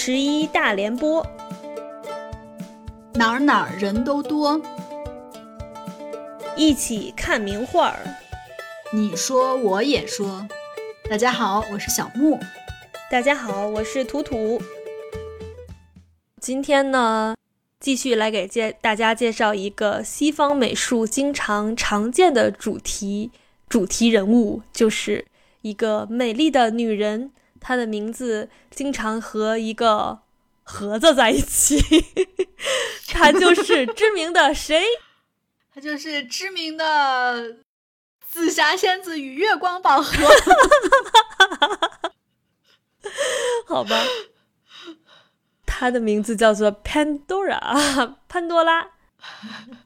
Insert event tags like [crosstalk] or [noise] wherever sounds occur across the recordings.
十一大联播，哪儿哪儿人都多。一起看名画儿。你说我也说。大家好，我是小木。大家好，我是图图。今天呢，继续来给介大家介绍一个西方美术经常常见的主题主题人物，就是一个美丽的女人。她的名字经常和一个盒子在一起，[laughs] 他就是知名的谁？[laughs] 他就是知名的紫霞仙子与月光宝盒。[laughs] 好吧，他的名字叫做 Pandora，潘多拉。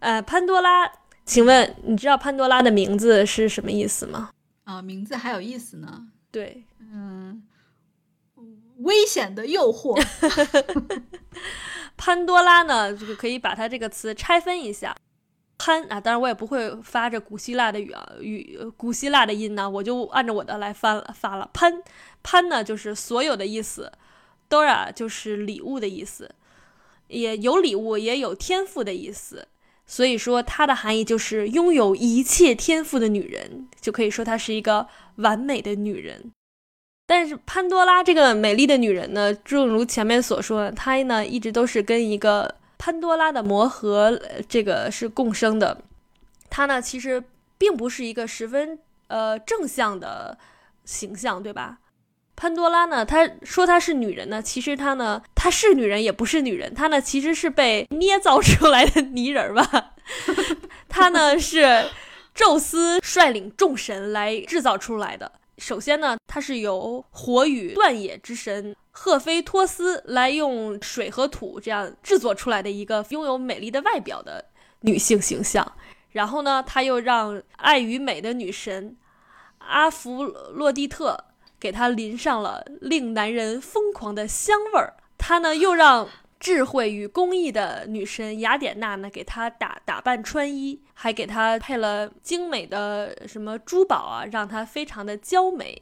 呃，潘多拉，请问你知道潘多拉的名字是什么意思吗？啊，名字还有意思呢。对，嗯。危险的诱惑，潘多拉呢？这个可以把它这个词拆分一下。潘啊，当然我也不会发着古希腊的语啊语古希腊的音呢，我就按照我的来发发了。潘潘呢，就是所有的意思；Dora 就是礼物的意思，也有礼物，也有天赋的意思。所以说，它的含义就是拥有一切天赋的女人，就可以说她是一个完美的女人。但是潘多拉这个美丽的女人呢，正如前面所说，她呢一直都是跟一个潘多拉的魔盒这个是共生的。她呢其实并不是一个十分呃正向的形象，对吧？潘多拉呢，她说她是女人呢，其实她呢她是女人也不是女人，她呢其实是被捏造出来的泥人吧。[laughs] 她呢是宙斯率领众神来制造出来的。首先呢，它是由火与断野之神赫菲托斯来用水和土这样制作出来的一个拥有美丽的外表的女性形象。然后呢，他又让爱与美的女神阿弗洛蒂特给她淋上了令男人疯狂的香味儿。他呢，又让。智慧与工艺的女神雅典娜呢，给她打打扮穿衣，还给她配了精美的什么珠宝啊，让她非常的娇美。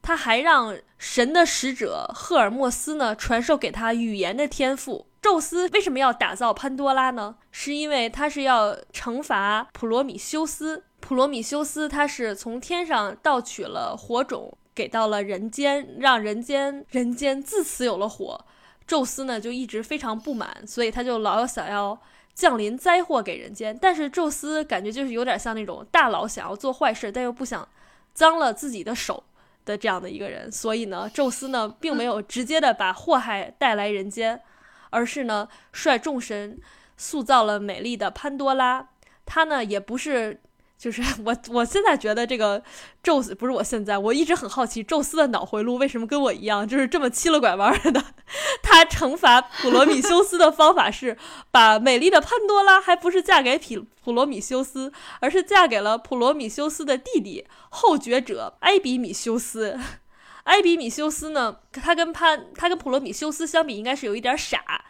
她还让神的使者赫尔墨斯呢，传授给她语言的天赋。宙斯为什么要打造潘多拉呢？是因为他是要惩罚普罗米修斯。普罗米修斯他是从天上盗取了火种，给到了人间，让人间人间自此有了火。宙斯呢就一直非常不满，所以他就老想要降临灾祸给人间。但是宙斯感觉就是有点像那种大佬想要做坏事，但又不想脏了自己的手的这样的一个人。所以呢，宙斯呢并没有直接的把祸害带来人间，而是呢率众神塑造了美丽的潘多拉。他呢也不是。就是 [laughs] 我，我现在觉得这个宙斯不是我现在，我一直很好奇宙斯的脑回路为什么跟我一样，就是这么七了拐弯的。[laughs] 他惩罚普罗米修斯的方法是把美丽的潘多拉还不是嫁给普普罗米修斯，而是嫁给了普罗米修斯的弟弟后觉者埃比米修斯。埃比米修斯呢，他跟潘他跟普罗米修斯相比，应该是有一点傻。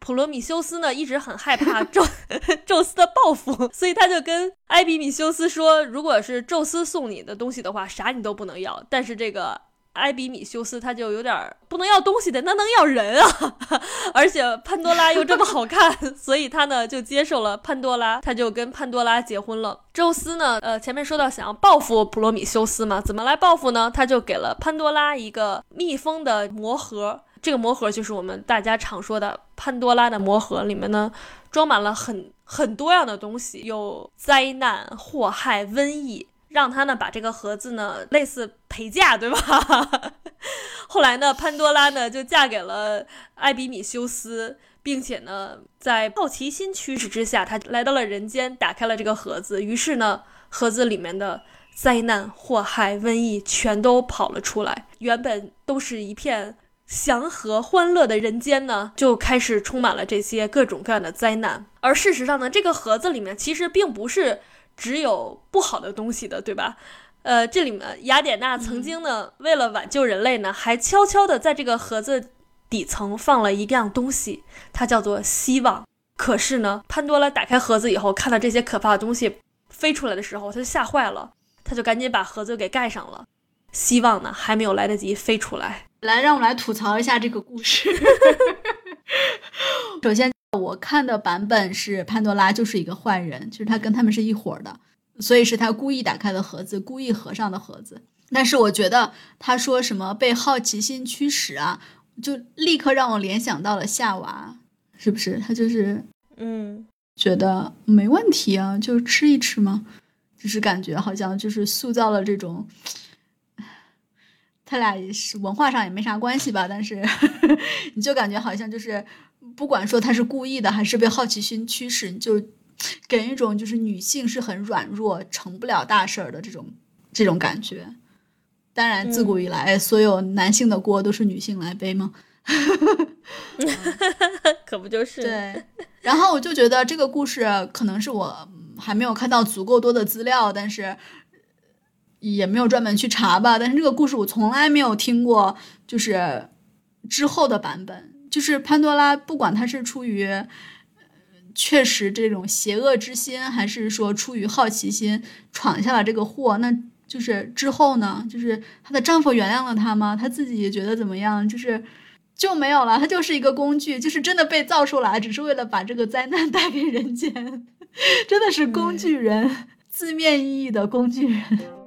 普罗米修斯呢，一直很害怕宙 [laughs] 宙斯的报复，所以他就跟埃比米修斯说：“如果是宙斯送你的东西的话，啥你都不能要。”但是这个埃比米修斯他就有点不能要东西的，那能要人啊！[laughs] 而且潘多拉又这么好看，所以他呢就接受了潘多拉，他就跟潘多拉结婚了。宙斯呢，呃，前面说到想要报复普罗米修斯嘛，怎么来报复呢？他就给了潘多拉一个密封的魔盒。这个魔盒就是我们大家常说的潘多拉的魔盒，里面呢装满了很很多样的东西，有灾难、祸害、瘟疫，让他呢把这个盒子呢类似陪嫁，对吧？[laughs] 后来呢，潘多拉呢就嫁给了艾比米修斯，并且呢在好奇心驱使之下，他来到了人间，打开了这个盒子，于是呢盒子里面的灾难、祸害、瘟疫全都跑了出来，原本都是一片。祥和欢乐的人间呢，就开始充满了这些各种各样的灾难。而事实上呢，这个盒子里面其实并不是只有不好的东西的，对吧？呃，这里面雅典娜曾经呢，为了挽救人类呢，还悄悄的在这个盒子底层放了一样东西，它叫做希望。可是呢，潘多拉打开盒子以后，看到这些可怕的东西飞出来的时候，他就吓坏了，他就赶紧把盒子给盖上了。希望呢还没有来得及飞出来。来，让我们来吐槽一下这个故事。[laughs] 首先，我看的版本是潘多拉就是一个坏人，就是他跟他们是一伙的，所以是他故意打开的盒子，故意合上的盒子。但是我觉得他说什么被好奇心驱使啊，就立刻让我联想到了夏娃，是不是？他就是嗯，觉得没问题啊，就吃一吃嘛，就是感觉好像就是塑造了这种。他俩也是文化上也没啥关系吧，但是 [laughs] 你就感觉好像就是，不管说他是故意的还是被好奇心驱使，就给人一种就是女性是很软弱、成不了大事儿的这种这种感觉。当然，自古以来，所有男性的锅都是女性来背吗？[laughs] 可不就是？对。然后我就觉得这个故事可能是我还没有看到足够多的资料，但是。也没有专门去查吧，但是这个故事我从来没有听过，就是之后的版本，就是潘多拉，不管他是出于确实这种邪恶之心，还是说出于好奇心闯下了这个祸，那就是之后呢，就是她的丈夫原谅了她吗？她自己觉得怎么样？就是就没有了，她就是一个工具，就是真的被造出来，只是为了把这个灾难带给人间，真的是工具人，字面意义的工具人。[laughs]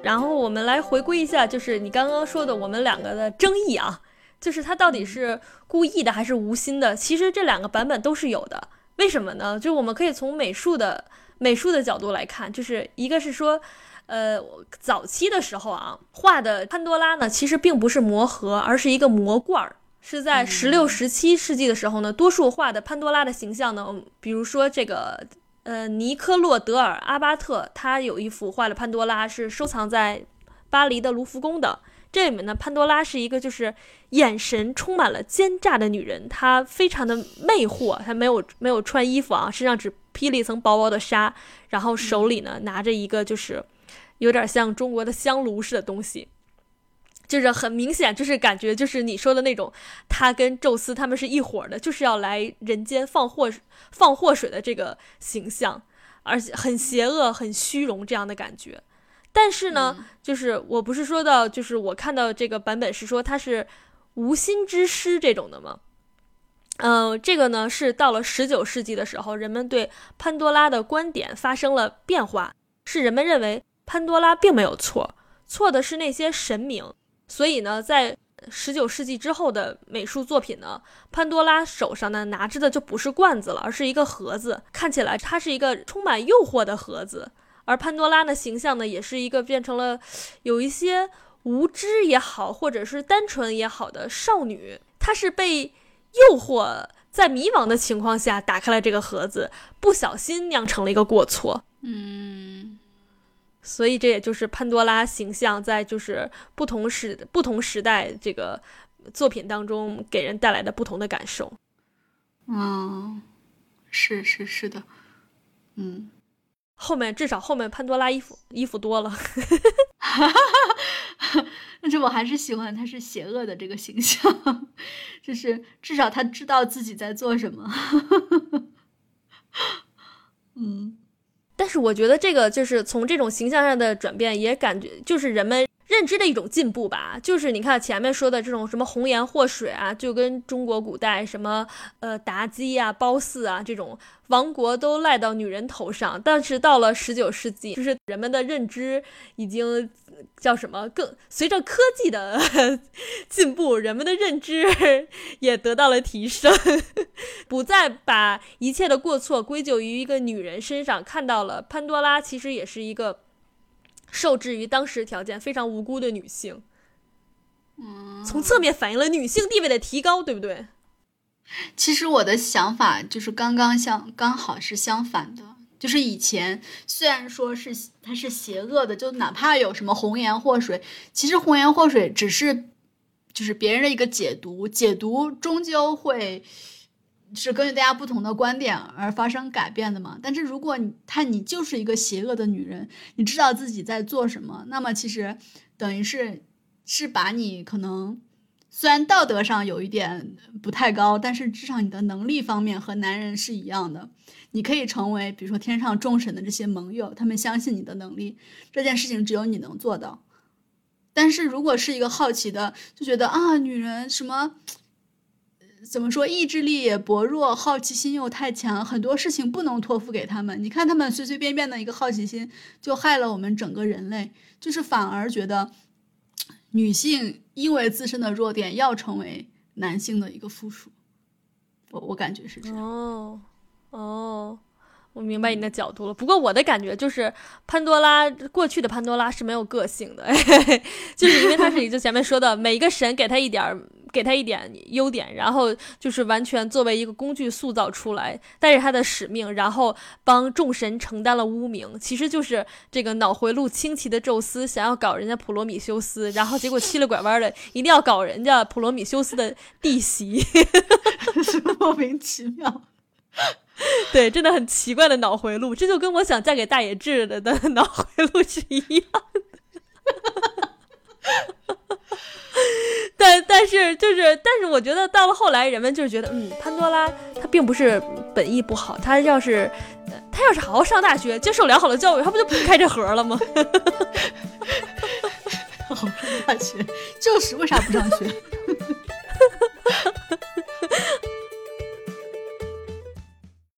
然后我们来回归一下，就是你刚刚说的我们两个的争议啊，就是他到底是故意的还是无心的？其实这两个版本都是有的。为什么呢？就我们可以从美术的美术的角度来看，就是一个是说，呃，早期的时候啊，画的潘多拉呢，其实并不是魔盒，而是一个魔罐儿。是在十六、十七世纪的时候呢，多数画的潘多拉的形象呢，比如说这个。呃，尼科洛·德尔·阿巴特他有一幅画的潘多拉，是收藏在巴黎的卢浮宫的。这里面呢，潘多拉是一个就是眼神充满了奸诈的女人，她非常的魅惑，她没有没有穿衣服啊，身上只披了一层薄薄的纱，然后手里呢拿着一个就是有点像中国的香炉似的东西。就是很明显，就是感觉就是你说的那种，他跟宙斯他们是一伙的，就是要来人间放祸放祸水的这个形象，而且很邪恶、很虚荣这样的感觉。但是呢，就是我不是说到，就是我看到这个版本是说他是无心之失这种的吗？嗯，这个呢是到了十九世纪的时候，人们对潘多拉的观点发生了变化，是人们认为潘多拉并没有错，错的是那些神明。所以呢，在十九世纪之后的美术作品呢，潘多拉手上呢拿着的就不是罐子了，而是一个盒子，看起来它是一个充满诱惑的盒子。而潘多拉的形象呢，也是一个变成了有一些无知也好，或者是单纯也好的少女，她是被诱惑，在迷茫的情况下打开了这个盒子，不小心酿成了一个过错。嗯。所以这也就是潘多拉形象在就是不同时不同时代这个作品当中给人带来的不同的感受。嗯，是是是的，嗯，后面至少后面潘多拉衣服衣服多了，[laughs] 但是我还是喜欢他是邪恶的这个形象，就是至少他知道自己在做什么。[laughs] 嗯。但是我觉得这个就是从这种形象上的转变，也感觉就是人们认知的一种进步吧。就是你看前面说的这种什么红颜祸水啊，就跟中国古代什么呃妲己啊、褒姒啊这种亡国都赖到女人头上。但是到了十九世纪，就是人们的认知已经。叫什么？更随着科技的 [laughs] 进步，人们的认知 [laughs] 也得到了提升，[laughs] 不再把一切的过错归咎于一个女人身上。看到了潘多拉，其实也是一个受制于当时条件非常无辜的女性。嗯，从侧面反映了女性地位的提高，对不对？其实我的想法就是刚刚相刚好是相反的。就是以前虽然说是它是邪恶的，就哪怕有什么红颜祸水，其实红颜祸水只是就是别人的一个解读，解读终究会是根据大家不同的观点而发生改变的嘛。但是如果你他你就是一个邪恶的女人，你知道自己在做什么，那么其实等于是是把你可能虽然道德上有一点不太高，但是至少你的能力方面和男人是一样的。你可以成为，比如说天上众神的这些盟友，他们相信你的能力，这件事情只有你能做到。但是如果是一个好奇的，就觉得啊，女人什么，怎么说，意志力也薄弱，好奇心又太强，很多事情不能托付给他们。你看他们随随便便的一个好奇心，就害了我们整个人类，就是反而觉得女性因为自身的弱点要成为男性的一个附属。我我感觉是这样。哦哦。我明白你的角度了，不过我的感觉就是潘多拉过去的潘多拉是没有个性的，[laughs] 就是因为他是就前面说的，每一个神给他一点，给他一点优点，然后就是完全作为一个工具塑造出来，带着他的使命，然后帮众神承担了污名，其实就是这个脑回路清奇的宙斯想要搞人家普罗米修斯，然后结果七了拐弯的一定要搞人家普罗米修斯的弟媳，莫名其妙。对，真的很奇怪的脑回路，这就跟我想嫁给大野智的的脑回路是一样的。[laughs] 但但是就是，但是我觉得到了后来，人们就是觉得，嗯，潘多拉他并不是本意不好，他要是他要是好好上大学，接受良好的教育，他不就不开这盒了吗？[laughs] 好上大学就是为啥不上学？[laughs]